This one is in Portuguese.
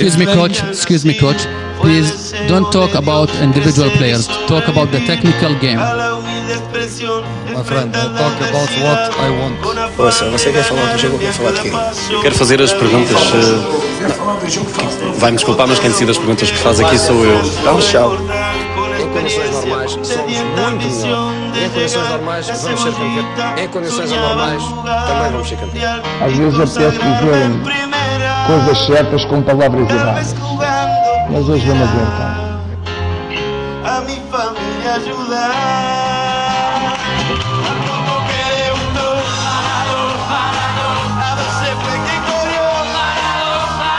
Excuse me, coach. Excuse me, coach. Please don't talk about individual players. Talk about the technical game. My friend, I talk about what I want. Ouça, você quer falar do jogo ou quer falar de quê? Eu quero fazer as perguntas. eh, Vai-me desculpar, mas quem decide as perguntas que faz aqui sou eu. Então, tchau. Em condições normais, somos muito melhor. Em condições normais, vamos ser campeões. Em condições anormais, também vamos ser campeões. Às vezes apetece dizer coisas certas com palavras erradas. Mas hoje vamos cara. a mi familia ayudar.